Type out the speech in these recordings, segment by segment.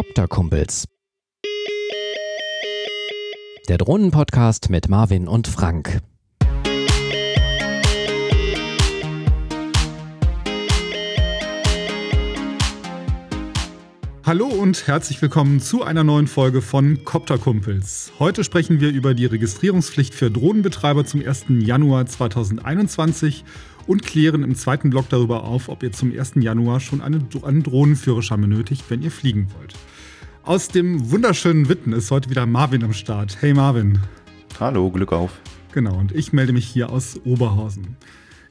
Copter-Kumpels. Der Drohnenpodcast mit Marvin und Frank. Hallo und herzlich willkommen zu einer neuen Folge von Copter Kumpels. Heute sprechen wir über die Registrierungspflicht für Drohnenbetreiber zum 1. Januar 2021 und klären im zweiten Blog darüber auf, ob ihr zum 1. Januar schon eine, einen Drohnenführerschein benötigt, wenn ihr fliegen wollt. Aus dem wunderschönen Witten ist heute wieder Marvin am Start. Hey Marvin. Hallo, Glück auf. Genau, und ich melde mich hier aus Oberhausen.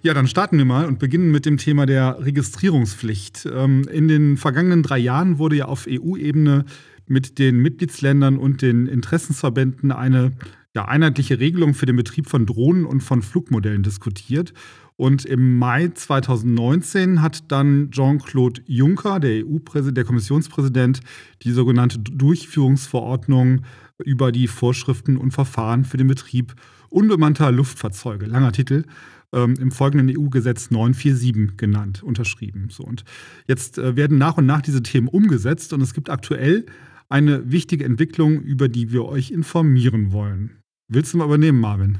Ja, dann starten wir mal und beginnen mit dem Thema der Registrierungspflicht. Ähm, in den vergangenen drei Jahren wurde ja auf EU-Ebene mit den Mitgliedsländern und den Interessensverbänden eine ja, einheitliche Regelung für den Betrieb von Drohnen und von Flugmodellen diskutiert. Und im Mai 2019 hat dann Jean-Claude Juncker, der EU-Präsident, der Kommissionspräsident, die sogenannte Durchführungsverordnung über die Vorschriften und Verfahren für den Betrieb unbemannter Luftfahrzeuge, langer Titel, ähm, im folgenden EU-Gesetz 947 genannt, unterschrieben. So, und jetzt äh, werden nach und nach diese Themen umgesetzt und es gibt aktuell eine wichtige Entwicklung, über die wir euch informieren wollen. Willst du mal übernehmen, Marvin?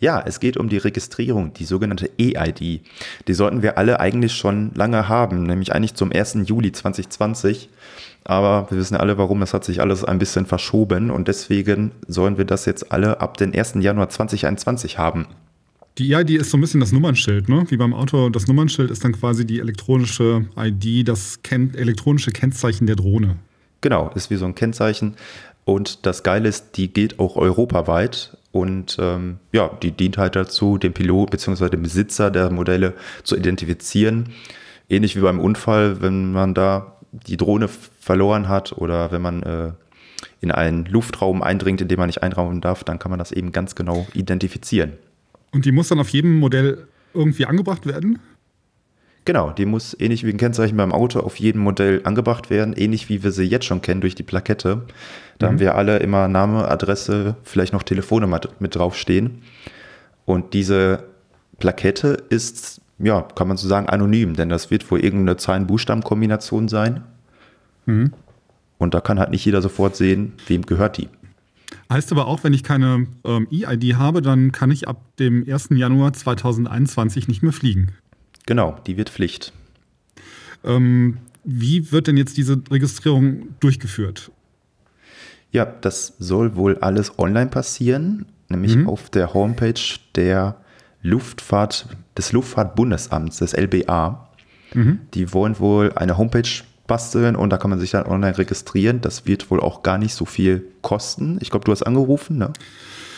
Ja, es geht um die Registrierung, die sogenannte EID. Die sollten wir alle eigentlich schon lange haben, nämlich eigentlich zum 1. Juli 2020. Aber wir wissen alle, warum. Es hat sich alles ein bisschen verschoben und deswegen sollen wir das jetzt alle ab dem 1. Januar 2021 haben. Die EID ist so ein bisschen das Nummernschild, ne? Wie beim Auto. Das Nummernschild ist dann quasi die elektronische ID, das elektronische Kennzeichen der Drohne. Genau, ist wie so ein Kennzeichen. Und das Geile ist, die geht auch europaweit. Und ähm, ja, die dient halt dazu, den Pilot bzw. den Besitzer der Modelle zu identifizieren. Ähnlich wie beim Unfall, wenn man da die Drohne verloren hat oder wenn man äh, in einen Luftraum eindringt, in dem man nicht einraumen darf, dann kann man das eben ganz genau identifizieren. Und die muss dann auf jedem Modell irgendwie angebracht werden? Genau, die muss ähnlich wie ein Kennzeichen beim Auto auf jedem Modell angebracht werden, ähnlich wie wir sie jetzt schon kennen durch die Plakette. Da mhm. haben wir alle immer Name, Adresse, vielleicht noch Telefonnummer mit draufstehen. Und diese Plakette ist, ja, kann man so sagen, anonym, denn das wird wohl irgendeine Zahlen-Buchstaben-Kombination sein. Mhm. Und da kann halt nicht jeder sofort sehen, wem gehört die. Heißt aber auch, wenn ich keine ähm, E-ID habe, dann kann ich ab dem 1. Januar 2021 nicht mehr fliegen. Genau, die wird Pflicht. Ähm, wie wird denn jetzt diese Registrierung durchgeführt? Ja, das soll wohl alles online passieren, nämlich mhm. auf der Homepage der Luftfahrt, des Luftfahrtbundesamts, des LBA. Mhm. Die wollen wohl eine Homepage basteln und da kann man sich dann online registrieren. Das wird wohl auch gar nicht so viel kosten. Ich glaube, du hast angerufen, ne?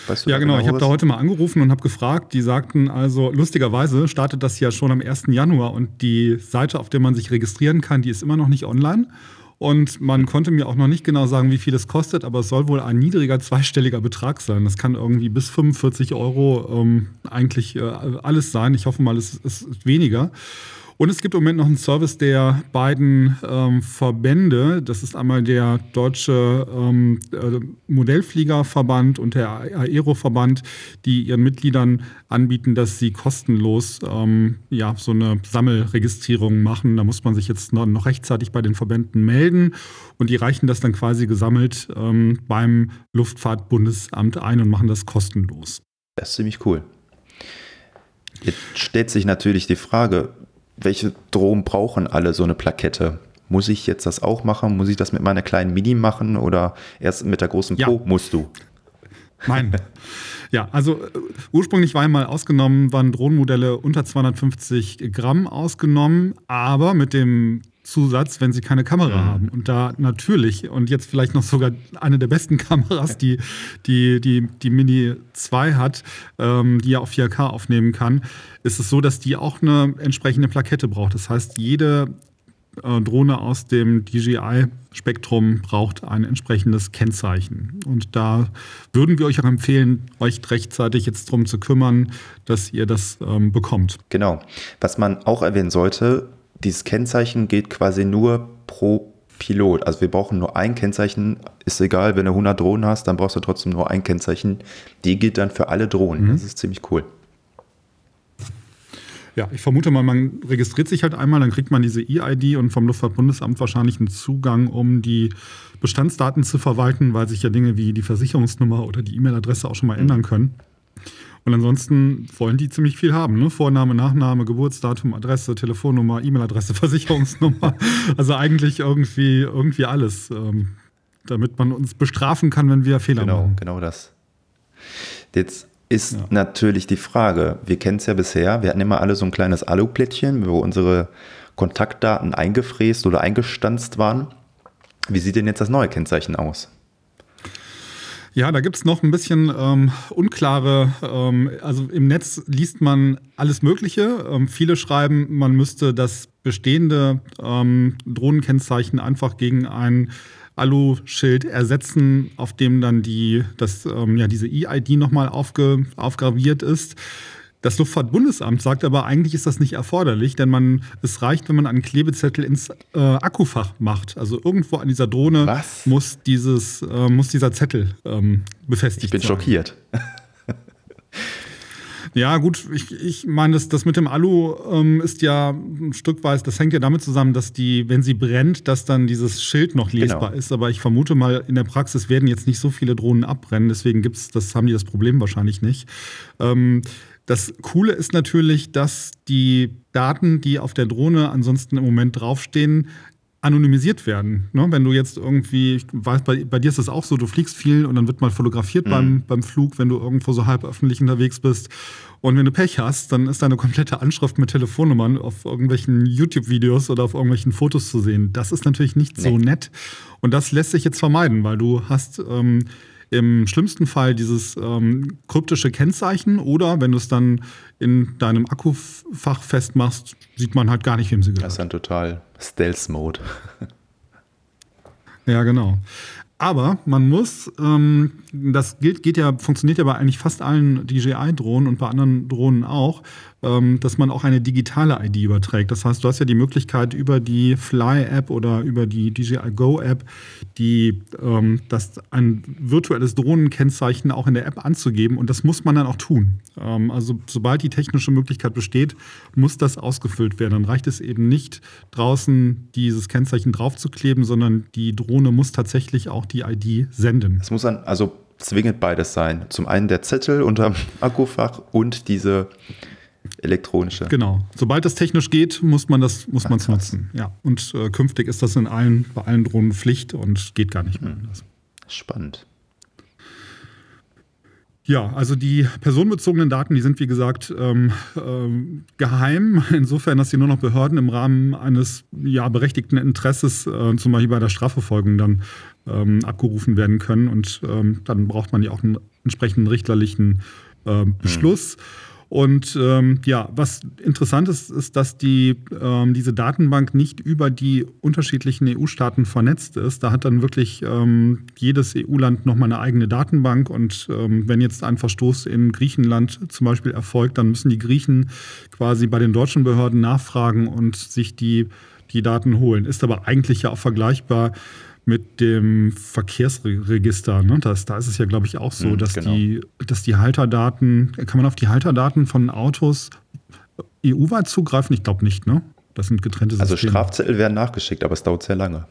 Weißt du ja, genau. genau ich habe da heute mal angerufen und habe gefragt. Die sagten also, lustigerweise startet das ja schon am 1. Januar und die Seite, auf der man sich registrieren kann, die ist immer noch nicht online. Und man konnte mir auch noch nicht genau sagen, wie viel es kostet, aber es soll wohl ein niedriger zweistelliger Betrag sein. Das kann irgendwie bis 45 Euro ähm, eigentlich äh, alles sein. Ich hoffe mal, es ist weniger. Und es gibt im Moment noch einen Service der beiden ähm, Verbände. Das ist einmal der Deutsche ähm, äh, Modellfliegerverband und der Aeroverband, die ihren Mitgliedern anbieten, dass sie kostenlos ähm, ja, so eine Sammelregistrierung machen. Da muss man sich jetzt noch, rechtzeitig bei den Verbänden melden und die reichen das dann quasi gesammelt ähm, beim Luftfahrtbundesamt ein und machen das kostenlos. Das ist ziemlich cool. Jetzt stellt sich natürlich die Frage, welche Drohnen brauchen alle so eine Plakette? Muss ich jetzt das auch machen? Muss ich das mit meiner kleinen Mini machen oder erst mit der großen Pro? Ja. Musst du. Nein. Ja, also äh, ursprünglich war einmal ausgenommen, waren Drohnenmodelle unter 250 Gramm ausgenommen, aber mit dem Zusatz, wenn sie keine Kamera mhm. haben. Und da natürlich, und jetzt vielleicht noch sogar eine der besten Kameras, die die, die, die Mini 2 hat, ähm, die ja auf 4K aufnehmen kann, ist es so, dass die auch eine entsprechende Plakette braucht. Das heißt, jede äh, Drohne aus dem DJI-Spektrum braucht ein entsprechendes Kennzeichen. Und da würden wir euch auch empfehlen, euch rechtzeitig jetzt darum zu kümmern, dass ihr das ähm, bekommt. Genau. Was man auch erwähnen sollte, dieses Kennzeichen geht quasi nur pro Pilot. Also wir brauchen nur ein Kennzeichen. Ist egal, wenn du 100 Drohnen hast, dann brauchst du trotzdem nur ein Kennzeichen. Die gilt dann für alle Drohnen. Mhm. Das ist ziemlich cool. Ja, ich vermute mal, man registriert sich halt einmal, dann kriegt man diese E-ID und vom Luftfahrtbundesamt wahrscheinlich einen Zugang, um die Bestandsdaten zu verwalten, weil sich ja Dinge wie die Versicherungsnummer oder die E-Mail-Adresse auch schon mal ändern können. Und ansonsten wollen die ziemlich viel haben. Ne? Vorname, Nachname, Geburtsdatum, Adresse, Telefonnummer, E-Mail-Adresse, Versicherungsnummer. also eigentlich irgendwie, irgendwie alles, ähm, damit man uns bestrafen kann, wenn wir Fehler genau, machen. Genau das. Jetzt ist ja. natürlich die Frage, wir kennen es ja bisher, wir hatten immer alle so ein kleines Aluplättchen, wo unsere Kontaktdaten eingefräst oder eingestanzt waren. Wie sieht denn jetzt das neue Kennzeichen aus? Ja, da gibt es noch ein bisschen ähm, unklare, ähm, also im Netz liest man alles Mögliche. Ähm, viele schreiben, man müsste das bestehende ähm, Drohnenkennzeichen einfach gegen ein Alu-Schild ersetzen, auf dem dann die, das, ähm, ja, diese E-ID nochmal aufge, aufgraviert ist. Das Luftfahrtbundesamt sagt aber, eigentlich ist das nicht erforderlich, denn man, es reicht, wenn man einen Klebezettel ins äh, Akkufach macht. Also irgendwo an dieser Drohne muss, dieses, äh, muss dieser Zettel ähm, befestigt sein. Ich bin sein. schockiert. Ja, gut, ich, ich meine, das, das mit dem Alu ähm, ist ja ein Stück weit, das hängt ja damit zusammen, dass die, wenn sie brennt, dass dann dieses Schild noch lesbar genau. ist. Aber ich vermute mal, in der Praxis werden jetzt nicht so viele Drohnen abbrennen, deswegen gibt's, das haben die das Problem wahrscheinlich nicht. Ähm, das Coole ist natürlich, dass die Daten, die auf der Drohne ansonsten im Moment draufstehen, anonymisiert werden. Ne? Wenn du jetzt irgendwie, ich weiß, bei, bei, dir ist das auch so, du fliegst viel und dann wird mal fotografiert mhm. beim, beim Flug, wenn du irgendwo so halb öffentlich unterwegs bist. Und wenn du Pech hast, dann ist deine komplette Anschrift mit Telefonnummern auf irgendwelchen YouTube-Videos oder auf irgendwelchen Fotos zu sehen. Das ist natürlich nicht nee. so nett. Und das lässt sich jetzt vermeiden, weil du hast ähm, im schlimmsten Fall dieses ähm, kryptische Kennzeichen oder wenn du es dann in deinem Akkufach festmachst, sieht man halt gar nicht, wem sie gehört. Das ist dann total Stealth-Mode. ja, genau. Aber man muss, ähm, das gilt, geht ja, funktioniert ja bei eigentlich fast allen DJI-Drohnen und bei anderen Drohnen auch, dass man auch eine digitale ID überträgt. Das heißt, du hast ja die Möglichkeit über die Fly-App oder über die DJI Go-App, ähm, das ein virtuelles Drohnenkennzeichen auch in der App anzugeben und das muss man dann auch tun. Ähm, also sobald die technische Möglichkeit besteht, muss das ausgefüllt werden. Dann reicht es eben nicht draußen dieses Kennzeichen draufzukleben, sondern die Drohne muss tatsächlich auch die ID senden. Es muss dann also zwingend beides sein. Zum einen der Zettel unterm Akkufach und diese elektronische. Genau. Sobald das technisch geht, muss man das muss man nutzen. Ja. Und äh, künftig ist das in allen, bei allen Drohnen Pflicht und geht gar nicht mehr hm. anders. Spannend. Ja, also die personenbezogenen Daten, die sind wie gesagt ähm, ähm, geheim, insofern, dass sie nur noch Behörden im Rahmen eines ja, berechtigten Interesses, äh, zum Beispiel bei der Strafverfolgung, dann ähm, abgerufen werden können. Und ähm, dann braucht man ja auch einen entsprechenden richterlichen äh, Beschluss. Mhm. Und ähm, ja, was interessant ist, ist, dass die, ähm, diese Datenbank nicht über die unterschiedlichen EU-Staaten vernetzt ist. Da hat dann wirklich ähm, jedes EU-Land nochmal eine eigene Datenbank. Und ähm, wenn jetzt ein Verstoß in Griechenland zum Beispiel erfolgt, dann müssen die Griechen quasi bei den deutschen Behörden nachfragen und sich die, die Daten holen. Ist aber eigentlich ja auch vergleichbar mit dem Verkehrsregister. Ne? Das, da ist es ja, glaube ich, auch so, mhm, dass, genau. die, dass die Halterdaten, kann man auf die Halterdaten von Autos EU-weit zugreifen? Ich glaube nicht, ne? Das sind getrennte also Systeme. Also Strafzettel werden nachgeschickt, aber es dauert sehr lange.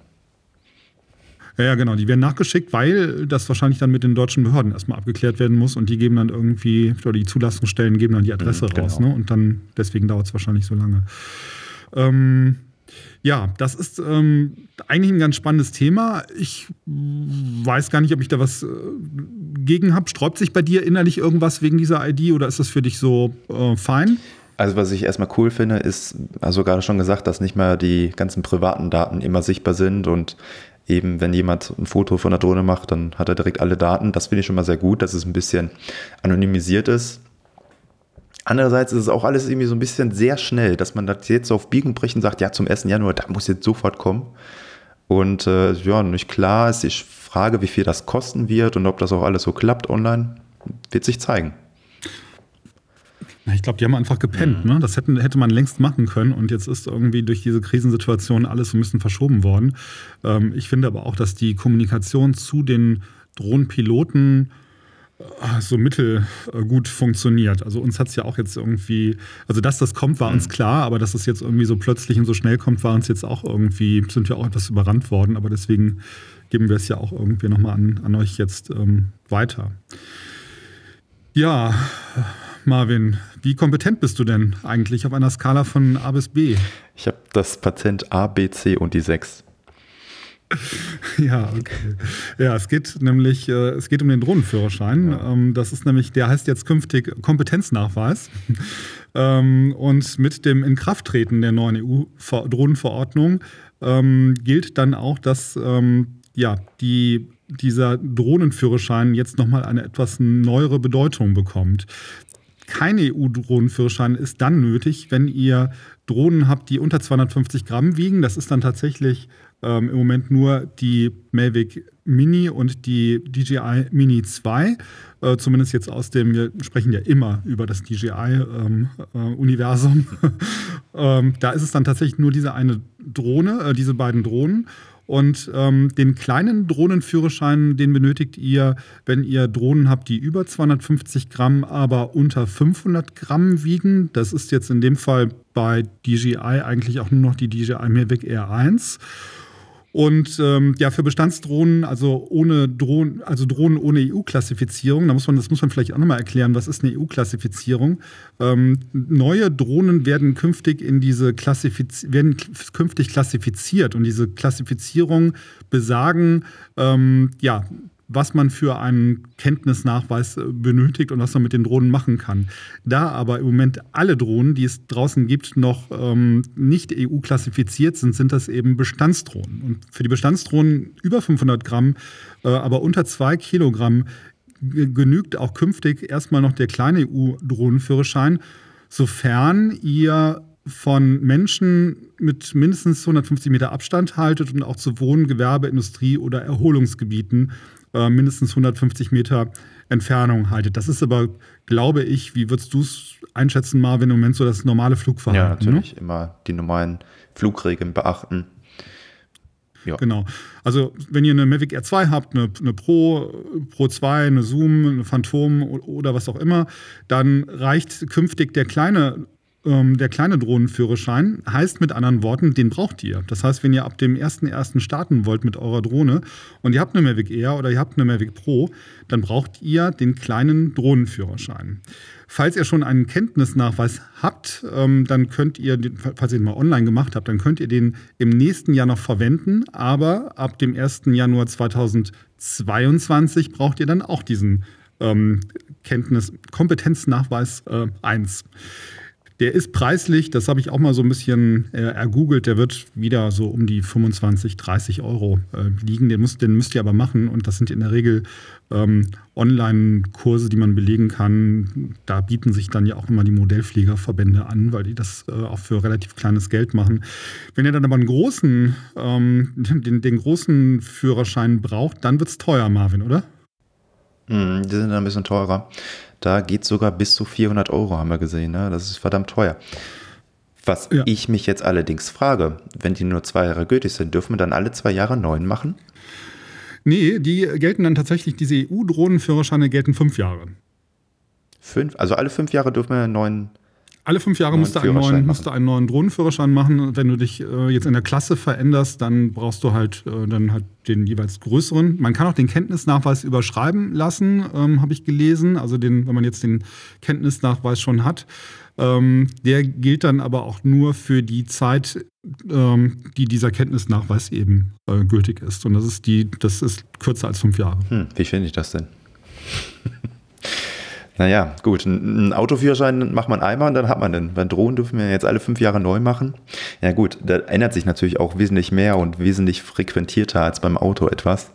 Ja, ja, genau. Die werden nachgeschickt, weil das wahrscheinlich dann mit den deutschen Behörden erstmal abgeklärt werden muss und die geben dann irgendwie, oder die Zulassungsstellen geben dann die Adresse mhm, genau. raus. Ne? Und dann, deswegen dauert es wahrscheinlich so lange. Ähm, ja, das ist ähm, eigentlich ein ganz spannendes Thema. Ich weiß gar nicht, ob ich da was äh, gegen habe. Sträubt sich bei dir innerlich irgendwas wegen dieser ID oder ist das für dich so äh, fein? Also was ich erstmal cool finde, ist, also gerade schon gesagt, dass nicht mehr die ganzen privaten Daten immer sichtbar sind und eben, wenn jemand ein Foto von der Drohne macht, dann hat er direkt alle Daten. Das finde ich schon mal sehr gut, dass es ein bisschen anonymisiert ist. Andererseits ist es auch alles irgendwie so ein bisschen sehr schnell, dass man das jetzt auf Biegen brechen sagt, ja, zum 1. Januar, da muss jetzt sofort kommen. Und äh, ja, nicht klar ist die Frage, wie viel das kosten wird und ob das auch alles so klappt online, wird sich zeigen. Ich glaube, die haben einfach gepennt. Mhm. Ne? Das hätten, hätte man längst machen können und jetzt ist irgendwie durch diese Krisensituation alles so ein bisschen verschoben worden. Ähm, ich finde aber auch, dass die Kommunikation zu den Drohnenpiloten so mittelgut funktioniert. Also uns hat es ja auch jetzt irgendwie, also dass das kommt, war uns mhm. klar, aber dass es jetzt irgendwie so plötzlich und so schnell kommt, war uns jetzt auch irgendwie, sind wir auch etwas überrannt worden, aber deswegen geben wir es ja auch irgendwie nochmal an, an euch jetzt ähm, weiter. Ja, Marvin, wie kompetent bist du denn eigentlich auf einer Skala von A bis B? Ich habe das Patent A, B, C und die 6. Ja, okay. Ja, es geht nämlich, äh, es geht um den Drohnenführerschein. Ja. Ähm, das ist nämlich, der heißt jetzt künftig Kompetenznachweis. ähm, und mit dem Inkrafttreten der neuen EU-Drohnenverordnung ähm, gilt dann auch, dass ähm, ja, die dieser Drohnenführerschein jetzt nochmal eine etwas neuere Bedeutung bekommt. Kein EU-Drohnenführerschein ist dann nötig, wenn ihr Drohnen habt, die unter 250 Gramm wiegen. Das ist dann tatsächlich ähm, im Moment nur die Mavic Mini und die DJI Mini 2. Äh, zumindest jetzt aus dem, wir sprechen ja immer über das DJI-Universum. Ähm, äh, ähm, da ist es dann tatsächlich nur diese eine Drohne, äh, diese beiden Drohnen. Und ähm, den kleinen Drohnenführerschein, den benötigt ihr, wenn ihr Drohnen habt, die über 250 Gramm, aber unter 500 Gramm wiegen. Das ist jetzt in dem Fall bei DJI eigentlich auch nur noch die DJI Mavic Air 1. Und ähm, ja, für Bestandsdrohnen, also ohne Drohnen, also Drohnen ohne EU-Klassifizierung, da muss man, das muss man vielleicht auch nochmal erklären, was ist eine EU-Klassifizierung? Ähm, neue Drohnen werden künftig in diese Klassifiz werden künftig klassifiziert und diese Klassifizierung besagen, ähm, ja, was man für einen Kenntnisnachweis äh, benötigt und was man mit den Drohnen machen kann. Da aber im Moment alle Drohnen, die es draußen gibt, noch ähm, nicht EU-klassifiziert sind, sind das eben Bestandsdrohnen. Und für die Bestandsdrohnen über 500 Gramm, äh, aber unter 2 Kilogramm genügt auch künftig erstmal noch der kleine EU-Drohnenführerschein, sofern ihr von Menschen mit mindestens 150 Meter Abstand haltet und auch zu Wohn-, Gewerbe-, Industrie- oder Erholungsgebieten äh, mindestens 150 Meter Entfernung haltet. Das ist aber, glaube ich, wie würdest du es einschätzen, Marvin, im Moment so das normale Flugverhalten? Ja, natürlich. Ne? Immer die normalen Flugregeln beachten. Ja. Genau. Also, wenn ihr eine Mavic Air 2 habt, eine, eine, Pro, Pro 2, eine Zoom, eine Phantom oder was auch immer, dann reicht künftig der kleine ähm, der kleine Drohnenführerschein heißt mit anderen Worten, den braucht ihr. Das heißt, wenn ihr ab dem 1.1. starten wollt mit eurer Drohne und ihr habt eine Mavic Air oder ihr habt eine Mavic Pro, dann braucht ihr den kleinen Drohnenführerschein. Falls ihr schon einen Kenntnisnachweis habt, ähm, dann könnt ihr, falls ihr den mal online gemacht habt, dann könnt ihr den im nächsten Jahr noch verwenden. Aber ab dem 1. Januar 2022 braucht ihr dann auch diesen ähm, Kenntnis, Kompetenznachweis äh, 1. Der ist preislich, das habe ich auch mal so ein bisschen äh, ergoogelt, der wird wieder so um die 25, 30 Euro äh, liegen. Den, muss, den müsst ihr aber machen und das sind in der Regel ähm, Online-Kurse, die man belegen kann. Da bieten sich dann ja auch immer die Modellfliegerverbände an, weil die das äh, auch für relativ kleines Geld machen. Wenn ihr dann aber einen großen, ähm, den, den großen Führerschein braucht, dann wird es teuer, Marvin, oder? Mm, die sind dann ein bisschen teurer. Da geht sogar bis zu 400 Euro, haben wir gesehen. Ne? Das ist verdammt teuer. Was ja. ich mich jetzt allerdings frage, wenn die nur zwei Jahre gültig sind, dürfen wir dann alle zwei Jahre neun machen? Nee, die gelten dann tatsächlich, diese EU-Drohnenführerscheine gelten fünf Jahre. Fünf? Also alle fünf Jahre dürfen wir einen neuen alle fünf Jahre musst du, einen neuen, musst du einen neuen Drohnenführerschein machen. Wenn du dich äh, jetzt in der Klasse veränderst, dann brauchst du halt äh, dann halt den jeweils größeren. Man kann auch den Kenntnisnachweis überschreiben lassen, ähm, habe ich gelesen. Also den, wenn man jetzt den Kenntnisnachweis schon hat. Ähm, der gilt dann aber auch nur für die Zeit, ähm, die dieser Kenntnisnachweis eben äh, gültig ist. Und das ist die, das ist kürzer als fünf Jahre. Hm, wie finde ich das denn? Naja, gut. Ein Autoführerschein macht man einmal und dann hat man den. Bei Drohnen dürfen wir jetzt alle fünf Jahre neu machen. Ja, gut, da ändert sich natürlich auch wesentlich mehr und wesentlich frequentierter als beim Auto etwas.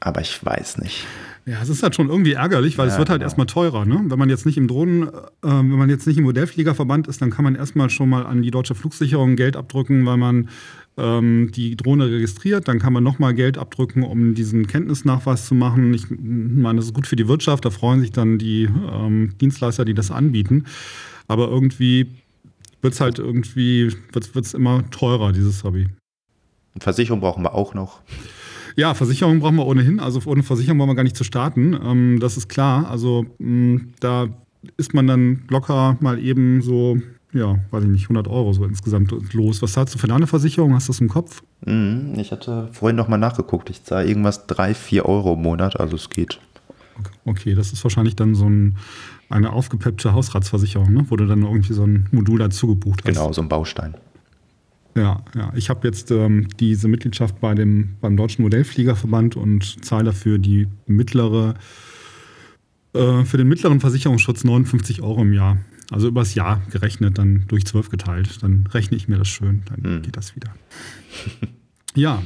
Aber ich weiß nicht. Ja, es ist halt schon irgendwie ärgerlich, weil ja, es wird halt genau. erstmal teurer. Ne? Wenn man jetzt nicht im Drohnen, äh, wenn man jetzt nicht im Modellfliegerverband ist, dann kann man erstmal schon mal an die deutsche Flugsicherung Geld abdrücken, weil man ähm, die Drohne registriert. Dann kann man nochmal Geld abdrücken, um diesen Kenntnisnachweis zu machen. Ich meine, das ist gut für die Wirtschaft. Da freuen sich dann die ähm, Dienstleister, die das anbieten. Aber irgendwie wird es halt irgendwie, wird es immer teurer, dieses Hobby. Versicherung brauchen wir auch noch. Ja, Versicherung brauchen wir ohnehin. Also ohne Versicherung wollen wir gar nicht zu starten. Ähm, das ist klar. Also mh, da ist man dann locker mal eben so, ja, weiß ich nicht, 100 Euro so insgesamt los. Was zahlst du für deine Versicherung? Hast du das im Kopf? Mhm, ich hatte vorhin nochmal nachgeguckt. Ich zahle irgendwas 3, 4 Euro im Monat, also es geht. Okay, das ist wahrscheinlich dann so ein, eine aufgepeppte Hausratsversicherung, ne? wo du dann irgendwie so ein Modul dazu gebucht hast. Genau, so ein Baustein. Ja, ja. Ich habe jetzt ähm, diese Mitgliedschaft bei dem, beim Deutschen Modellfliegerverband und zahle dafür die mittlere, äh, für den mittleren Versicherungsschutz 59 Euro im Jahr. Also übers Jahr gerechnet, dann durch 12 geteilt. Dann rechne ich mir das schön, dann hm. geht das wieder. ja,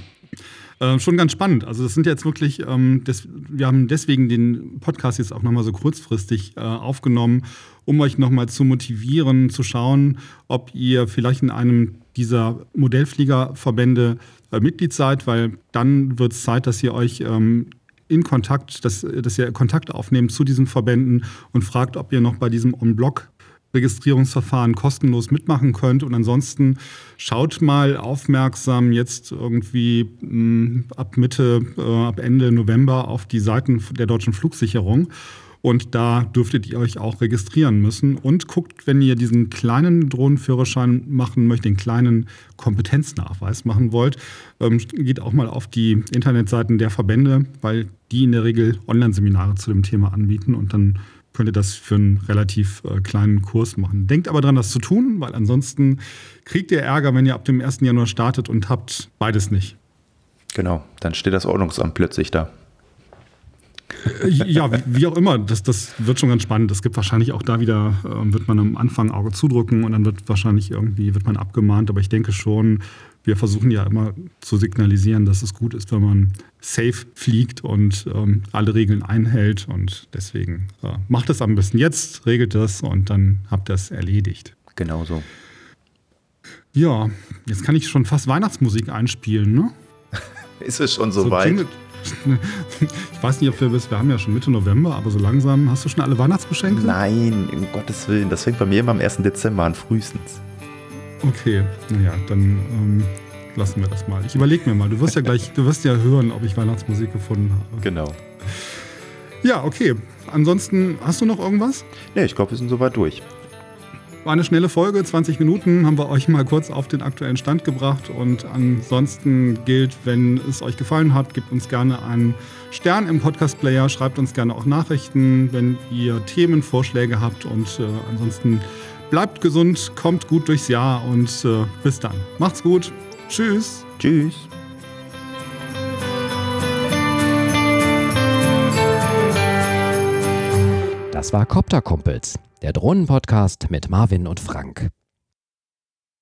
äh, schon ganz spannend. Also das sind jetzt wirklich, ähm, des, wir haben deswegen den Podcast jetzt auch nochmal so kurzfristig äh, aufgenommen, um euch nochmal zu motivieren, zu schauen, ob ihr vielleicht in einem dieser Modellfliegerverbände äh, Mitglied seid, weil dann wird es Zeit, dass ihr euch ähm, in Kontakt, dass, dass ihr Kontakt aufnehmt zu diesen Verbänden und fragt, ob ihr noch bei diesem On-Block Registrierungsverfahren kostenlos mitmachen könnt. Und ansonsten schaut mal aufmerksam jetzt irgendwie mh, hm, ab Mitte, äh, ab Ende November auf die Seiten der deutschen Flugsicherung und da dürftet ihr euch auch registrieren müssen. Und guckt, wenn ihr diesen kleinen Drohnenführerschein machen möchtet, den kleinen Kompetenznachweis machen wollt, ähm, geht auch mal auf die Internetseiten der Verbände, weil die in der Regel Online-Seminare zu dem Thema anbieten und dann könnt ihr das für einen relativ äh, kleinen Kurs machen. Denkt aber dran, das zu tun, weil ansonsten kriegt ihr Ärger, wenn ihr ab dem 1. Januar startet und habt beides nicht. Genau, dann steht das Ordnungsamt plötzlich da. Äh, ja, wie, auch immer, das, das wird schon ganz spannend. Es gibt wahrscheinlich auch da wieder, äh, wird man am Anfang Auge zudrücken und dann wird wahrscheinlich irgendwie, wird man abgemahnt. Aber ich denke schon, wir versuchen ja immer zu signalisieren, dass es gut ist, wenn man safe fliegt und ähm, alle Regeln einhält. Und deswegen äh, macht es am besten jetzt, regelt das und dann habt ihr es erledigt. Genau so. Ja, jetzt kann ich schon fast Weihnachtsmusik einspielen, ne? ist es schon so, so weit? Ich weiß nicht, ob wir bis, wir haben ja schon Mitte November, aber so langsam, hast du schon alle Weihnachtsgeschenke? Nein, um Gottes Willen, das fängt bei mir immer am 1. Dezember an, frühestens. Okay, naja, dann ähm, lassen wir das mal. Ich überlege mir mal, du wirst ja gleich, du wirst ja hören, ob ich Weihnachtsmusik gefunden habe. Genau. Ja, okay. Ansonsten, hast du noch irgendwas? Nee, ich glaube, wir sind soweit durch. War eine schnelle Folge, 20 Minuten haben wir euch mal kurz auf den aktuellen Stand gebracht. Und ansonsten gilt, wenn es euch gefallen hat, gebt uns gerne einen Stern im Podcast-Player, schreibt uns gerne auch Nachrichten, wenn ihr Themenvorschläge habt. Und äh, ansonsten bleibt gesund, kommt gut durchs Jahr und äh, bis dann. Macht's gut. Tschüss. Tschüss. Das war Copter Kumpels, der Drohnenpodcast mit Marvin und Frank.